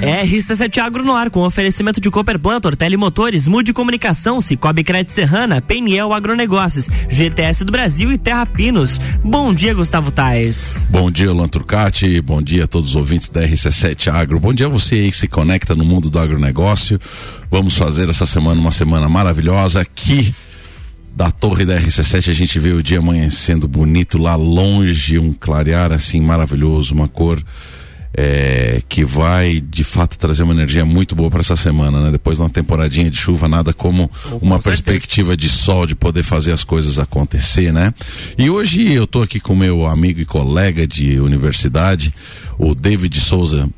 RC7 Agro no ar, com oferecimento de Cooper Plantor, Telemotores, Mude Comunicação, Cicobi Crédito Serrana, Peniel Agronegócios, GTS do Brasil e Terra Pinos. Bom dia, Gustavo Tais. Bom dia, Luan Turcati. Bom dia a todos os ouvintes da RC7 Agro. Bom dia a você aí que se conecta no mundo do agronegócio. Vamos fazer essa semana uma semana maravilhosa aqui da torre da RC7 a gente vê o dia amanhecendo bonito lá longe, um clarear assim maravilhoso, uma cor é, que vai de fato trazer uma energia muito boa para essa semana, né? Depois de uma temporadinha de chuva, nada como uma perspectiva de sol, de poder fazer as coisas acontecer, né? E hoje eu tô aqui com meu amigo e colega de universidade, o David Souza,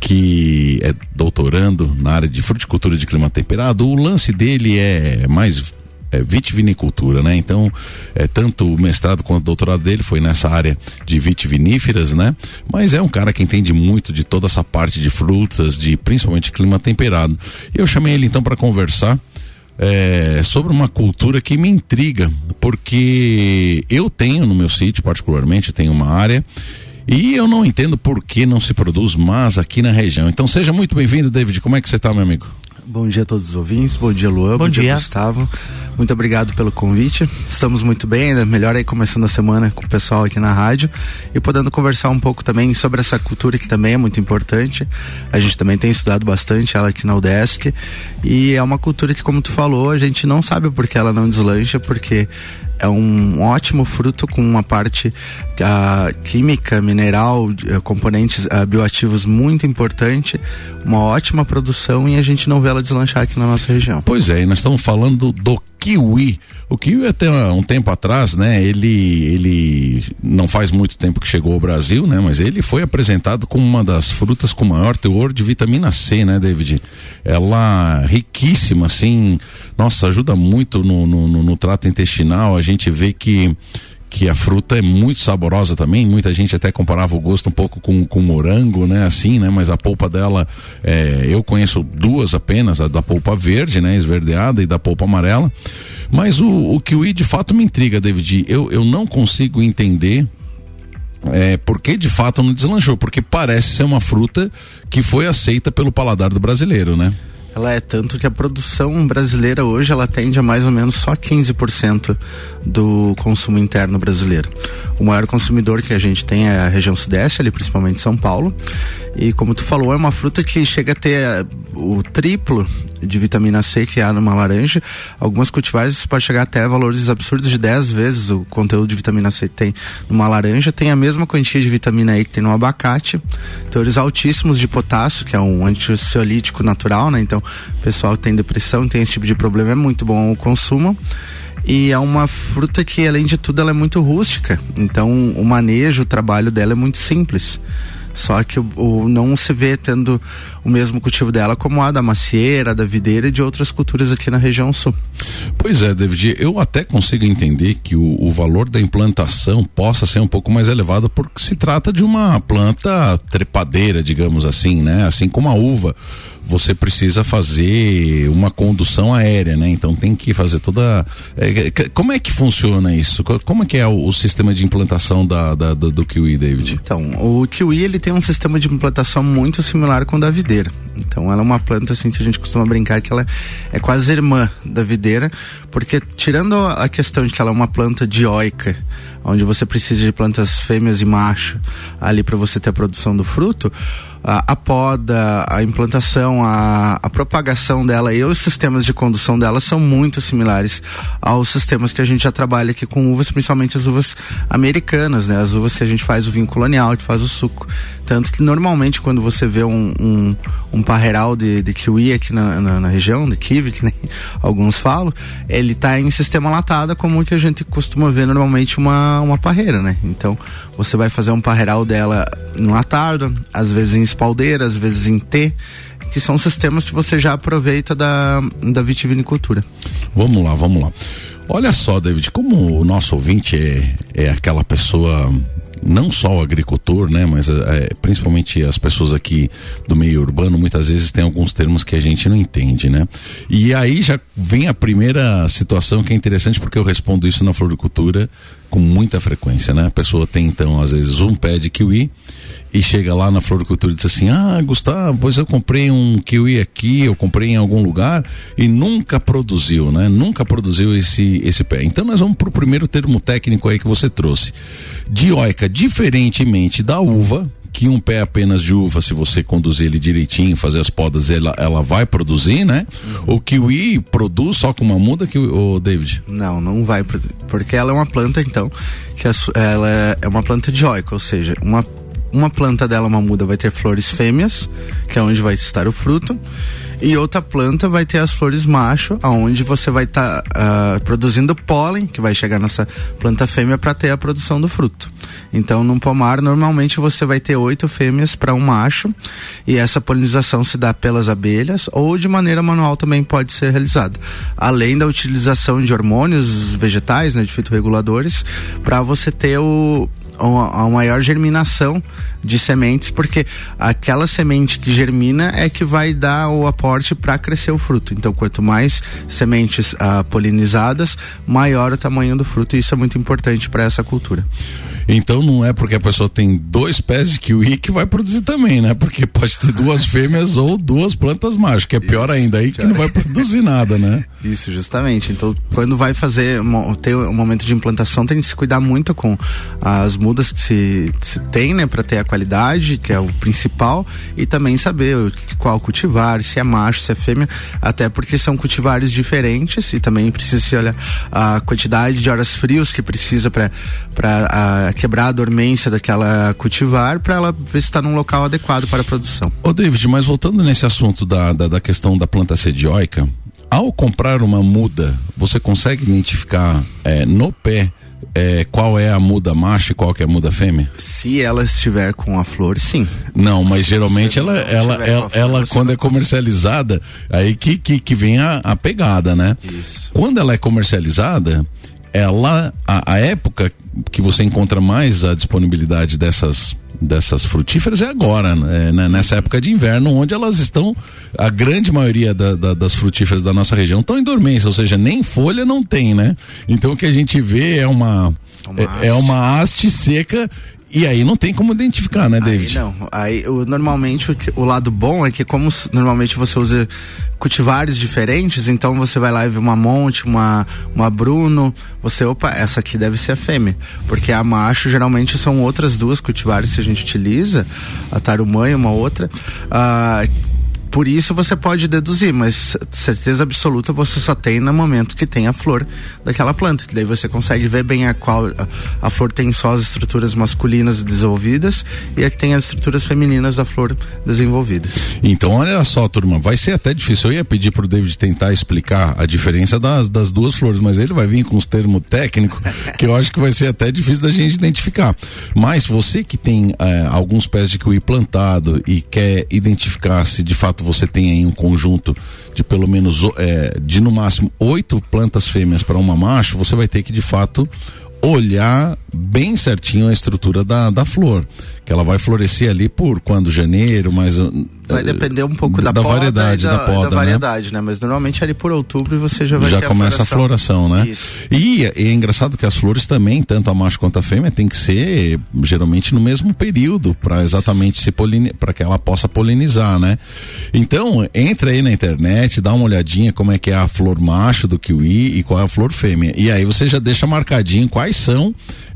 que é doutorando na área de fruticultura de clima temperado. O lance dele é mais é, vitivinicultura, né? Então, é, tanto o mestrado quanto o doutorado dele foi nessa área de vitiviníferas, né? Mas é um cara que entende muito de toda essa parte de frutas, de principalmente clima temperado. E eu chamei ele então para conversar. É, sobre uma cultura que me intriga, porque eu tenho no meu sítio, particularmente, tenho uma área e eu não entendo por que não se produz mais aqui na região. Então seja muito bem-vindo, David. Como é que você está, meu amigo? Bom dia a todos os ouvintes, bom dia Luan, bom, bom dia. dia Gustavo. Muito obrigado pelo convite. Estamos muito bem, ainda melhor aí começando a semana com o pessoal aqui na rádio e podendo conversar um pouco também sobre essa cultura que também é muito importante. A gente também tem estudado bastante ela aqui na UDESC e é uma cultura que, como tu falou, a gente não sabe por que ela não deslancha, porque é um ótimo fruto com uma parte uh, química, mineral, uh, componentes uh, bioativos muito importante, uma ótima produção e a gente não vê ela deslanchar aqui na nossa região. Pois é, e nós estamos falando do kiwi. O kiwi até um tempo atrás, né, ele ele não faz muito tempo que chegou ao Brasil, né, mas ele foi apresentado como uma das frutas com maior teor de vitamina C, né, David? Ela riquíssima, assim, nossa, ajuda muito no, no, no, no trato intestinal. A gente vê que que a fruta é muito saborosa também. Muita gente até comparava o gosto um pouco com, com morango, né? Assim, né? Mas a polpa dela, é, eu conheço duas apenas, a da polpa verde, né? Esverdeada e da polpa amarela. Mas o, o kiwi de fato me intriga, David. Eu, eu não consigo entender. É, porque de fato não deslanchou, porque parece ser uma fruta que foi aceita pelo paladar do brasileiro, né? Ela é tanto que a produção brasileira hoje ela atende a mais ou menos só 15% do consumo interno brasileiro. O maior consumidor que a gente tem é a região sudeste, ali principalmente São Paulo. E como tu falou, é uma fruta que chega a ter eh, o triplo de vitamina C que há numa laranja. Algumas cultivares pode chegar até valores absurdos de 10 vezes o conteúdo de vitamina C que tem numa laranja. Tem a mesma quantia de vitamina E que tem no abacate. Teores altíssimos de potássio, que é um antiociolítico natural, né? Então, pessoal que tem depressão, tem esse tipo de problema, é muito bom o consumo e é uma fruta que além de tudo ela é muito rústica então o manejo o trabalho dela é muito simples só que o, o, não se vê tendo o mesmo cultivo dela como a da macieira, da videira e de outras culturas aqui na região sul. Pois é, David, eu até consigo entender que o, o valor da implantação possa ser um pouco mais elevado porque se trata de uma planta trepadeira, digamos assim, né? Assim como a uva você precisa fazer uma condução aérea, né? Então tem que fazer toda. É, como é que funciona isso? Como é que é o, o sistema de implantação da, da, da, do kiwi, David? Então, o kiwi ele tem um sistema de implantação muito similar com o da videira. Então ela é uma planta assim que a gente costuma brincar que ela é quase irmã da videira, porque tirando a questão de que ela é uma planta dioica, onde você precisa de plantas fêmeas e macho ali para você ter a produção do fruto, a, a poda, a implantação, a, a propagação dela e os sistemas de condução dela são muito similares aos sistemas que a gente já trabalha aqui com uvas, principalmente as uvas americanas, né? As uvas que a gente faz o vinho colonial, que faz o suco. Tanto que normalmente quando você vê um, um, um parreiral de, de kiwi aqui na, na, na, região, de kiwi, que nem alguns falam, ele está em sistema latada, como que a gente costuma ver normalmente uma, uma parreira, né? Então você vai fazer um parreiral dela enlatado, às vezes em espaldeira, às vezes em T, que são sistemas que você já aproveita da, da vitivinicultura. Vamos lá, vamos lá. Olha só, David, como o nosso ouvinte é, é aquela pessoa não só o agricultor, né, mas é, principalmente as pessoas aqui do meio urbano, muitas vezes tem alguns termos que a gente não entende, né? E aí já vem a primeira situação que é interessante porque eu respondo isso na floricultura com muita frequência, né? A pessoa tem então às vezes um pé de kiwi e chega lá na floricultura e diz assim: Ah, Gustavo, pois eu comprei um kiwi aqui, eu comprei em algum lugar e nunca produziu, né? Nunca produziu esse, esse pé. Então nós vamos para o primeiro termo técnico aí que você trouxe. Dioica, diferentemente da uva, que um pé apenas de uva, se você conduzir ele direitinho, fazer as podas, ela, ela vai produzir, né? Uhum. O kiwi produz só com uma muda, que o David? Não, não vai produzir, porque ela é uma planta, então, que ela é uma planta dioica, ou seja, uma uma planta dela, uma muda, vai ter flores fêmeas, que é onde vai estar o fruto, e outra planta vai ter as flores macho, aonde você vai estar tá, uh, produzindo pólen, que vai chegar nessa planta fêmea para ter a produção do fruto. Então, num pomar, normalmente você vai ter oito fêmeas para um macho, e essa polinização se dá pelas abelhas ou de maneira manual também pode ser realizada. Além da utilização de hormônios vegetais, né, de fitorreguladores, para você ter o a maior germinação de sementes, porque aquela semente que germina é que vai dar o aporte para crescer o fruto. Então, quanto mais sementes uh, polinizadas, maior o tamanho do fruto, e isso é muito importante para essa cultura. Então não é porque a pessoa tem dois pés de kiwi que vai produzir também, né? Porque pode ter duas fêmeas ou duas plantas mágicas, que é pior isso, ainda aí que não vai produzir nada, né? Isso, justamente. Então, quando vai fazer, ter um momento de implantação, tem que se cuidar muito com as mudas que se, se tem, né, para ter a qualidade, que é o principal, e também saber qual cultivar, se é macho, se é fêmea, até porque são cultivares diferentes e também precisa se olhar a quantidade de horas frios que precisa para quebrar a dormência daquela cultivar para ela ver se está num local adequado para a produção. Ô David, mas voltando nesse assunto da, da, da questão da planta sedioica, ao comprar uma muda, você consegue identificar é, no pé é, qual é a muda macho e qual que é a muda fêmea? Se ela estiver com a flor, sim. Não, mas geralmente ela, ela, ela, flor, ela quando é comercializada, aí que, que, que vem a, a pegada, né? Isso. Quando ela é comercializada, ela, a, a época que você encontra mais a disponibilidade dessas dessas frutíferas é agora, né? né? nessa época de inverno, onde elas estão, a grande maioria da, da, das frutíferas da nossa região estão em dormência, ou seja, nem folha não tem, né? Então o que a gente vê é uma, uma é, é, uma haste seca e aí não tem como identificar, né, David? Aí não. Aí o, normalmente o, o, lado bom é que como normalmente você usa cultivares diferentes, então você vai lá e vê uma Monte, uma, uma Bruno, você, opa, essa aqui deve ser a fêmea. Porque a macho geralmente são outras duas cultivares que a gente utiliza, a Tarumã e uma outra. Uh, por isso você pode deduzir, mas certeza absoluta você só tem no momento que tem a flor daquela planta, que daí você consegue ver bem a qual a, a flor tem só as estruturas masculinas desenvolvidas e a que tem as estruturas femininas da flor desenvolvidas. Então olha só, turma, vai ser até difícil. Eu ia pedir pro David tentar explicar a diferença das, das duas flores, mas ele vai vir com os termos técnicos que eu acho que vai ser até difícil da gente identificar. Mas você que tem é, alguns pés de kiwi plantado e quer identificar se de fato você tem aí um conjunto de pelo menos é, de no máximo oito plantas fêmeas para uma macho, você vai ter que de fato olhar bem certinho a estrutura da, da flor que ela vai florescer ali por quando janeiro, mas vai uh, depender um pouco da, da variedade da, da, poda, da né? variedade, né? né? Mas normalmente ali por outubro você já vai já começa a floração, a floração né? Isso. E, e, é engraçado que as flores também, tanto a macho quanto a fêmea, tem que ser geralmente no mesmo período para exatamente se para que ela possa polinizar, né? Então entra aí na internet, dá uma olhadinha como é que é a flor macho do kiwi e qual é a flor fêmea e aí você já deixa marcadinho quais são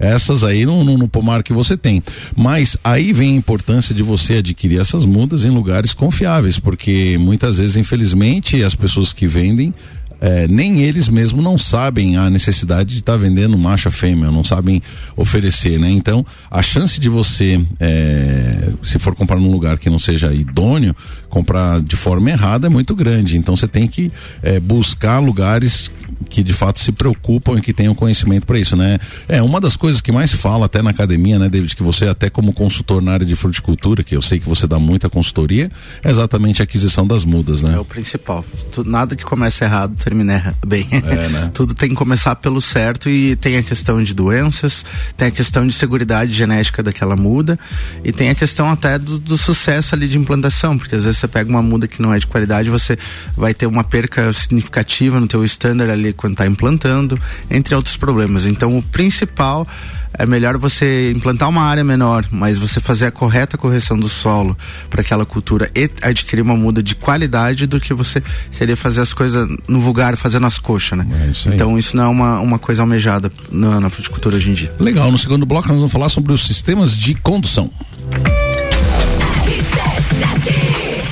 essas aí no, no, no pomar que você tem. Mas aí vem a importância de você adquirir essas mudas em lugares confiáveis, porque muitas vezes, infelizmente, as pessoas que vendem é, nem eles mesmos não sabem a necessidade de estar tá vendendo macho fêmea, não sabem oferecer, né? Então, a chance de você, é, se for comprar num lugar que não seja idôneo, comprar de forma errada é muito grande. Então, você tem que é, buscar lugares que de fato se preocupam e que tenham conhecimento para isso, né? É uma das coisas que mais se fala até na academia, né, David, que você até como consultor na área de fruticultura, que eu sei que você dá muita consultoria, é exatamente a aquisição das mudas, né? É o principal. nada que comece errado termina bem. É, né? Tudo tem que começar pelo certo e tem a questão de doenças, tem a questão de segurança genética daquela muda e tem a questão até do, do sucesso ali de implantação, porque às vezes você pega uma muda que não é de qualidade, você vai ter uma perca significativa no teu standard ali quando está implantando, entre outros problemas. Então, o principal é melhor você implantar uma área menor, mas você fazer a correta correção do solo para aquela cultura e adquirir uma muda de qualidade do que você querer fazer as coisas no vulgar, fazendo as coxas, né? É isso então isso não é uma, uma coisa almejada na, na fruticultura hoje em dia. Legal, no segundo bloco nós vamos falar sobre os sistemas de condução.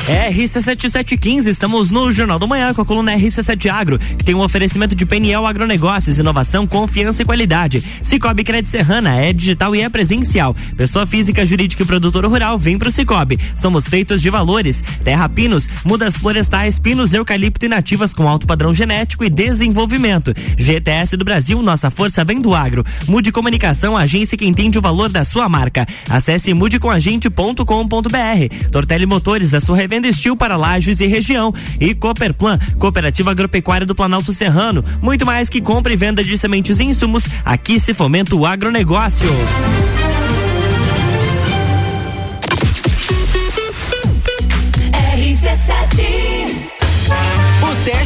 RC7715, estamos no Jornal do Manhã com a coluna RC7 Agro, que tem um oferecimento de Peniel Agronegócios, inovação, confiança e qualidade. Cicobi Crédito Serrana é digital e é presencial. Pessoa física, jurídica e produtora rural, vem pro Cicobi. Somos feitos de valores. Terra Pinos, mudas florestais, pinos, eucalipto e nativas com alto padrão genético e desenvolvimento. GTS do Brasil, nossa força vem do agro. Mude Comunicação, agência que entende o valor da sua marca. Acesse mudecomagente.com.br. Tortelli Motores, a sua revenda Revenda Estil para Lages e região. E Cooperplan, Cooperativa Agropecuária do Planalto Serrano. Muito mais que compra e venda de sementes e insumos, aqui se fomenta o agronegócio.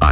A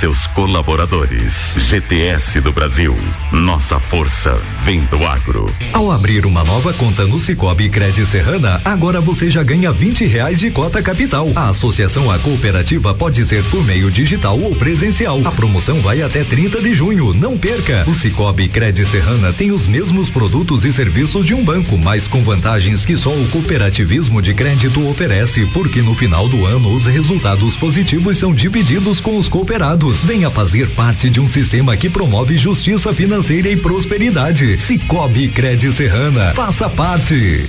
seus colaboradores. GTS do Brasil. Nossa força vem do agro. Ao abrir uma nova conta no Cicobi Cred Serrana, agora você já ganha 20 reais de cota capital. A associação à cooperativa pode ser por meio digital ou presencial. A promoção vai até 30 de junho. Não perca. O Cicobi Cred Serrana tem os mesmos produtos e serviços de um banco, mas com vantagens que só o cooperativismo de crédito oferece, porque no final do ano os resultados positivos são divididos com os cooperados. Venha fazer parte de um sistema que promove justiça financeira e prosperidade. Cicobi Cred Serrana. Faça parte.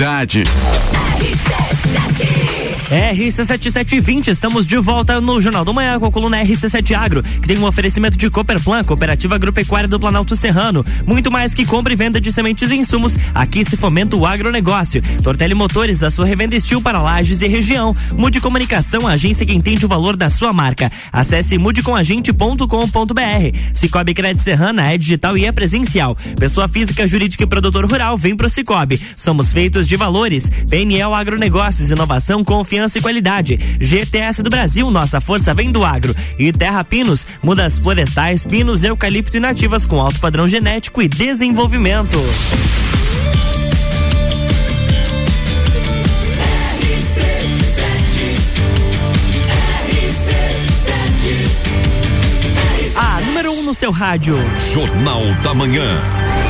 qualidade. RC7720, estamos de volta no Jornal do Manhã com a coluna RC7 Agro, que tem um oferecimento de Cooperplan, Cooperativa Agropecuária do Planalto Serrano. Muito mais que compra e venda de sementes e insumos, aqui se fomenta o agronegócio. Tortelli Motores, a sua revenda estil para lajes e região. Mude Comunicação, a agência que entende o valor da sua marca. Acesse mudecomagente.com.br. Cicobi Crédito Serrana é digital e é presencial. Pessoa física, jurídica e produtor rural, vem pro Cicobi. Somos feitos de valores. PNL Agronegócios, inovação, confiança e qualidade. GTS do Brasil, nossa força vem do agro. E Terra Pinos, mudas florestais, pinos, eucalipto e nativas com alto padrão genético e desenvolvimento. A número 1 um no seu rádio. Jornal da Manhã.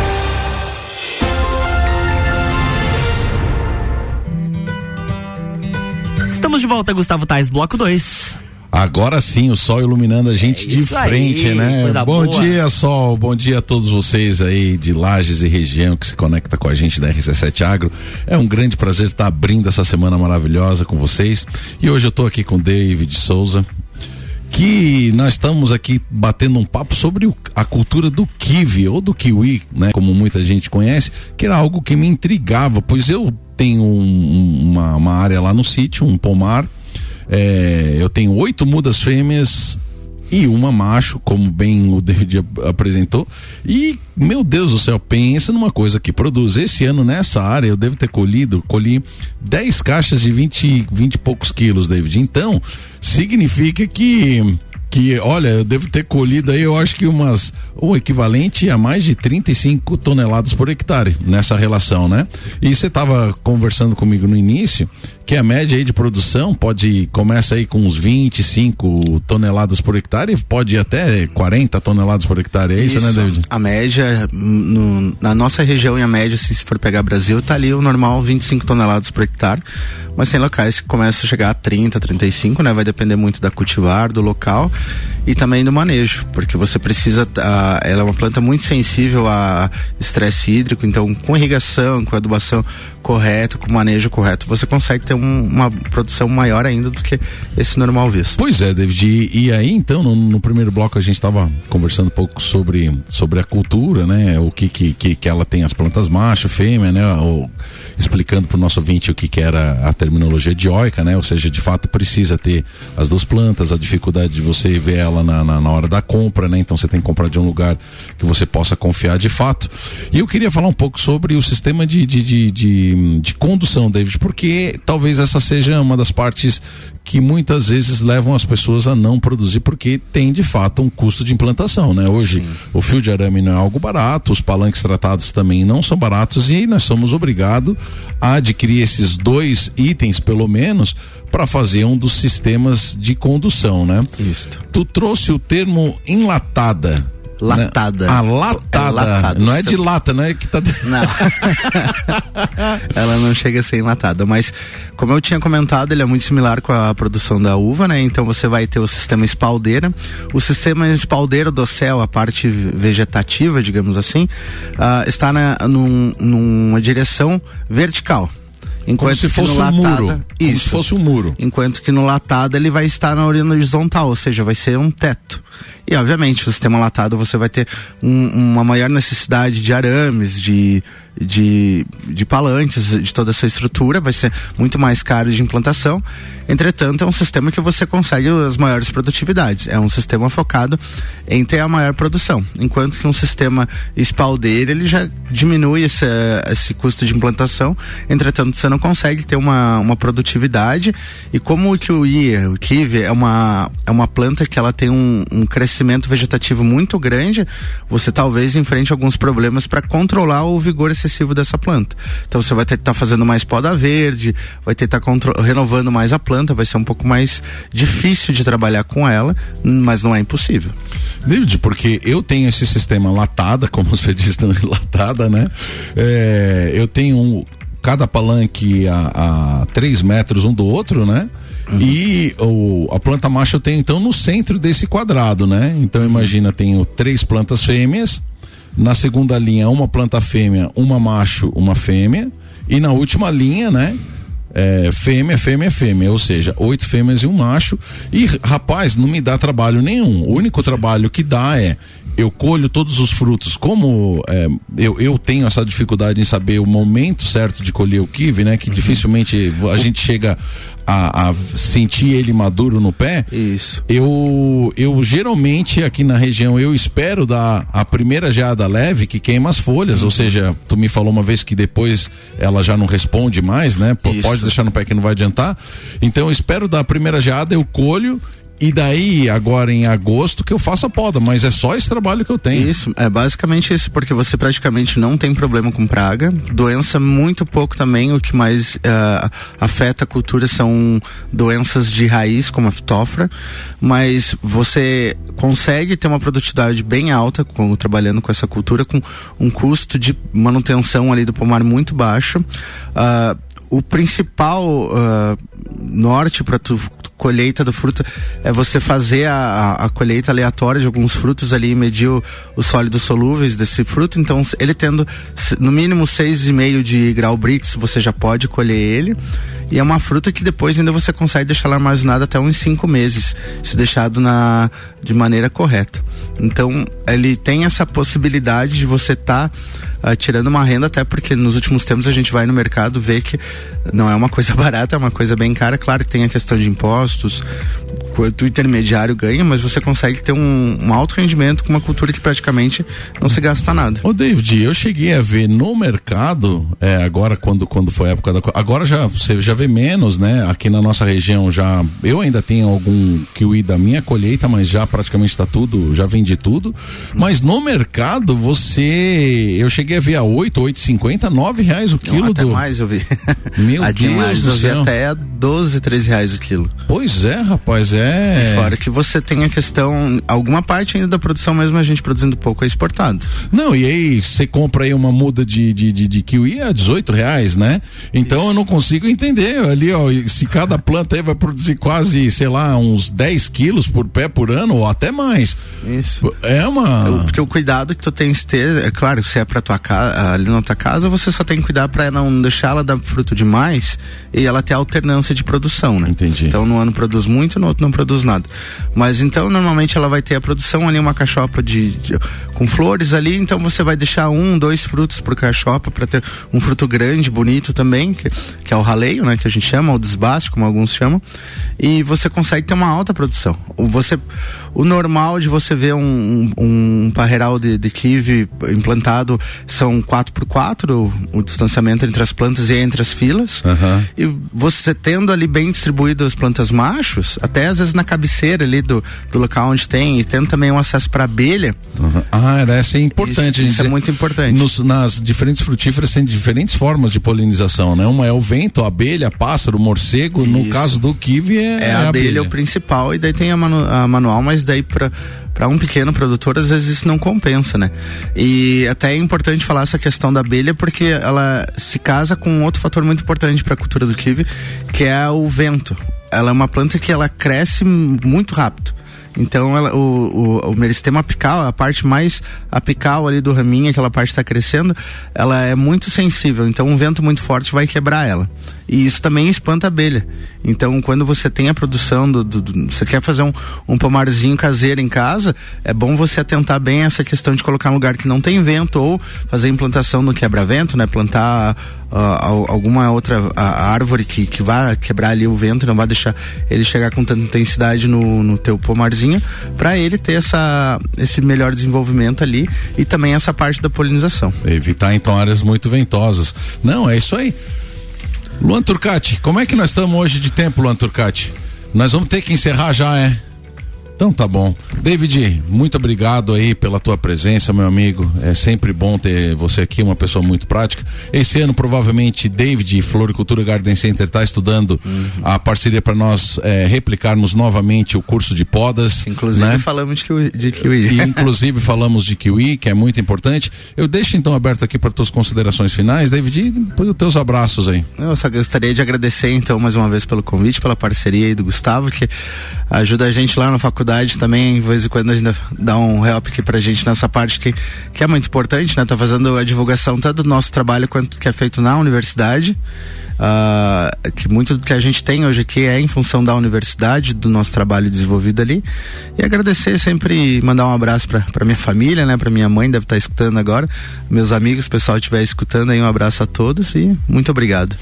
Estamos de volta, Gustavo Tais, bloco 2. Agora sim, o sol iluminando a gente É de isso aí, frente, né? bom boa. dia, sol. Bom dia a todos vocês aí de Lages e região que se conecta com a gente da RC7 Agro. É um grande prazer estar abrindo essa semana maravilhosa com vocês. E hoje eu estou aqui com o David Souza, que nós estamos aqui batendo um papo sobre o- a cultura do kiwi ou do kiwi, né? Como muita gente conhece, que era algo que me intrigava, pois eu tenho um- um- uma, uma área lá no sítio, um pomar, é, eu tenho oito mudas fêmeas e uma macho, como bem o David ap- apresentou. E, meu Deus do céu, pensa numa coisa que produz. Esse ano, nessa área, eu devo ter colhido, colhi 10 caixas de 20, 20 e poucos quilos, David. Então, significa que. Que, olha, eu devo ter colhido aí, eu acho que umas. O equivalente a mais de 35 toneladas por hectare nessa relação, né? E você estava conversando comigo no início que a média aí de produção pode começa aí com uns 25 toneladas por hectare, pode ir até 40 toneladas por hectare, é isso, né, David? A média, no- na nossa região e a média, se for pegar Brasil, tá ali o normal 25 toneladas por hectare. Mas tem locais que começam a chegar a 30, 35, né? Vai depender muito da cultivar, do local e também do manejo, porque você precisa. ah, ela é uma planta muito sensível a estresse hídrico, então com irrigação, com adubação correta, com manejo correto, você consegue ter um- uma produção maior ainda do que esse normal visto. Pois é, David. E, e aí, então, no, no primeiro bloco a gente estava conversando um pouco sobre, sobre a cultura, né? O que, que, que, que ela tem as plantas macho, fêmea, né? Ou, explicando para o nosso ouvinte o que, que era a terminologia dioica, né? Ou seja, de fato precisa ter as duas plantas, a dificuldade de você ver ela na, na, na hora da compra, né? Então você tem que comprar de um lugar que você possa confiar de fato. E eu queria falar um pouco sobre o sistema de, de, de, de, de condução, David, porque talvez essa seja uma das partes que muitas vezes levam as pessoas a não produzir porque tem de fato um custo de implantação, né? Hoje o fio de arame não é algo barato, os palanques tratados também não são baratos e nós somos obrigados a adquirir esses dois itens pelo menos para fazer um dos sistemas de condução, né? Isso. Tu trouxe o termo enlatada. Latada. Ah, latada. É latada. Não é de lata, né? Que tá... Não. ela não chega a ser enlatada, mas como eu tinha comentado, ele é muito similar com a produção da uva, né? Então você vai ter o sistema espaldeira. O sistema espaldeira do céu, a parte vegetativa, digamos assim, ah, está na, num- numa direção vertical. Como se fosse no um latada- muro. Como Isso. se fosse um muro. Enquanto que no latado ele vai estar na horizontal, ou seja, vai ser um teto. E obviamente, o sistema latado você vai ter um- uma maior necessidade de arames, de, de, de palantes, de toda essa estrutura, vai ser muito mais caro de implantação. Entretanto, é um sistema que você consegue as maiores produtividades. É um sistema focado em ter a maior produção. Enquanto que um sistema espaldeiro, ele já diminui esse, esse custo de implantação. Entretanto, você não consegue ter uma, uma produtividade. E como o kiwi, o kiwi é uma, é uma planta que ela tem um, um crescimento vegetativo muito grande, você talvez enfrente alguns problemas para controlar o vigor excessivo dessa planta. Então você vai ter que estar fazendo mais poda verde, vai ter que estar renovando mais a planta, vai ser um pouco mais difícil de trabalhar com ela, mas não é impossível. David, porque eu tenho esse sistema latada, como você disse, latada, né? É, eu tenho um, cada palanque a, a 3 metros um do outro, né? E o, a planta macho eu tenho então no centro desse quadrado, né? Então imagina, tenho três plantas fêmeas, na segunda linha uma planta fêmea, uma macho, uma fêmea, E na última linha, né? É, fêmea, fêmea, fêmea, ou seja, oito fêmeas e um macho. E, rapaz, não me dá trabalho nenhum. O único trabalho que dá é eu colho todos os frutos. Como é, eu, eu tenho essa dificuldade em saber o momento certo de colher o kiwi, né? Que uhum. dificilmente a gente chega a, a, sentir ele maduro no pé. Isso. Eu, eu geralmente aqui na região eu espero dar a primeira geada leve que queima as folhas, uhum. ou seja, tu me falou uma vez que depois ela já não responde mais, né? P pode deixar no pé que não vai adiantar. Então eu espero dar a primeira geada, eu colho e daí, agora em agosto, que eu faço a poda, mas é só esse trabalho que eu tenho. Isso, é basicamente isso, porque você praticamente não tem problema com praga. Doença, muito pouco também. O que mais uh, afeta a cultura são doenças de raiz, como a fitofra. Mas você consegue ter uma produtividade bem alta com, trabalhando com essa cultura, com um custo de manutenção ali do pomar muito baixo. Uh, o principal uh, norte para tu colheita do fruto é você fazer a, a, colheita aleatória de alguns frutos ali e medir o, os sólidos solúveis desse fruto. Então, ele tendo no mínimo 6,5 de grau Brix, você já pode colher ele. E é uma fruta que depois ainda você consegue deixar armazenada até uns 5 meses, se deixado na, de maneira correta. Então, ele tem essa possibilidade de você estar. Tá uh, tirando uma renda, até porque nos últimos tempos a gente vai no mercado ver que não é uma coisa barata, é uma coisa bem cara. Claro que tem a questão de impostos, quanto o intermediário ganha, mas você consegue ter um, um alto rendimento com uma cultura que praticamente não se gasta nada. Ô David, eu cheguei a ver no mercado, é, agora quando, quando foi a época da. Agora já você já vê menos, né? Aqui na nossa região já. Eu ainda tenho algum kiwi da minha colheita, mas já praticamente está tudo, já vendi tudo. Mas no mercado você. Eu cheguei a ver a 8, 8,50, 9 reais o quilo não, até do. mais eu vi. Meu a Deus mais, do eu vi até 12, 13 reais o quilo. Pois é, rapaz, é. E fora que você tem a questão, alguma parte ainda da produção, mesmo a gente produzindo pouco, é exportado. Não, e aí você compra aí uma muda de, de, de, de kiwi a 18 reais, né? Então Isso. eu não consigo entender ali, ó, se cada planta aí vai produzir quase, sei lá, uns 10 quilos por pé por ano, ou até mais. Isso. É uma. porque o cuidado que tu tens que ter, é claro, se é pra tua casa, ali na tua casa, você só tem que cuidar pra não deixar ela dar fruto demais e ela ter alternância de produção, né? Entendi. Então no ano produz muito, no outro não produz nada. Mas então normalmente ela vai ter a produção ali, uma cachopa de, de com flores ali, então você vai deixar um, dois frutos por cachopa para ter um fruto grande, bonito também, que, que é o raleio, né? Que a gente chama, o desbaste, como alguns chamam. E você consegue ter uma alta produção. Você, o normal de você ver um, um, um parreiral de, de kiwi implantado são 4 por 4 o, o distanciamento entre as plantas e entre as filas. Uhum. E você tendo ali bem distribuído as plantas machos, até às vezes na cabeceira ali do, do local onde tem, e tendo também um acesso para abelha. Uhum. Ah, essa é importante. Isso, isso é muito importante. Nos, nas diferentes frutíferas tem diferentes formas de polinização, né? Uma é o vento, a abelha, pássaro, morcego. Isso. No caso do kiwi é, é a abelha, abelha é o principal e daí tem a, manu, a manual, mas daí para para um pequeno produtor às vezes isso não compensa, né? E até é importante falar essa questão da abelha porque ela se casa com outro fator muito importante para a cultura do kiwi, que é o vento. Ela é uma planta que ela cresce muito rápido. Então ela, o, o, o meristema apical, a parte mais apical ali do raminho, aquela parte está crescendo, ela é muito sensível. Então um vento muito forte vai quebrar ela. E isso também espanta a abelha. Então, quando você tem a produção, do, do, do, você quer fazer um, um pomarzinho caseiro em casa, é bom você atentar bem essa questão de colocar um lugar que não tem vento ou fazer implantação no quebra-vento, né? Plantar uh, alguma outra árvore que, que vá quebrar ali o vento, não vai deixar ele chegar com tanta intensidade no, no teu pomarzinho, para ele ter essa, esse melhor desenvolvimento ali e também essa parte da polinização. Evitar então áreas muito ventosas. Não, é isso aí. Luan Turcati, como é que nós estamos hoje de tempo, Luan Turcati? Nós vamos ter que encerrar já, é? Então tá bom. David, muito obrigado aí pela tua presença, meu amigo. É sempre bom ter você aqui, uma pessoa muito prática. Esse ano, provavelmente, David, Floricultura Garden Center, está estudando uhum. a parceria para nós é, replicarmos novamente o curso de podas. Inclusive né? falamos de kiwi. De kiwi. E, inclusive falamos de kiwi, que é muito importante. Eu deixo então aberto aqui para tuas considerações finais, David, e depois os teus abraços aí. Eu só gostaria de agradecer então mais uma vez pelo convite, pela parceria aí do Gustavo, que ajuda a gente lá na faculdade faculdade também, de vez em quando ainda dá um help aqui pra gente nessa parte que, que é muito importante, né? Tá fazendo a divulgação tanto do nosso trabalho quanto que é feito na universidade. Uh, que muito do que a gente tem hoje aqui é em função da universidade, do nosso trabalho desenvolvido ali. E agradecer sempre, mandar um abraço para minha família, né? Para minha mãe, deve estar tá escutando agora. Meus amigos, o pessoal estiver escutando aí, um abraço a todos e muito obrigado.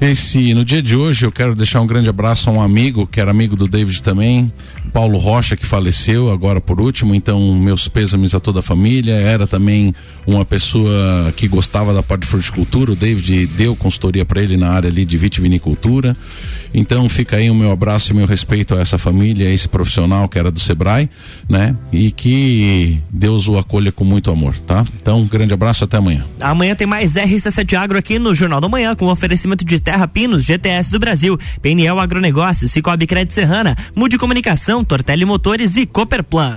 Esse, no dia de hoje, eu quero deixar um grande abraço a um amigo, que era amigo do David também, Paulo Rocha, que faleceu agora por último, então meus pêsames a toda a família. Era também uma pessoa que gostava da parte de fruticultura, o David deu consultoria para ele na área ali de vitivinicultura. Então fica aí o meu abraço e meu respeito a essa família, a esse profissional que era do Sebrae, né? E que Deus o acolha com muito amor, tá? Então, um grande abraço até amanhã. Amanhã tem mais RC7 Agro aqui no Jornal da Manhã, com oferecimento de Terra Pinos, GTS do Brasil, PNL Agronegócio, Cicobi Crédito Serrana, Mude Comunicação, Tortelli Motores e Cooperplan.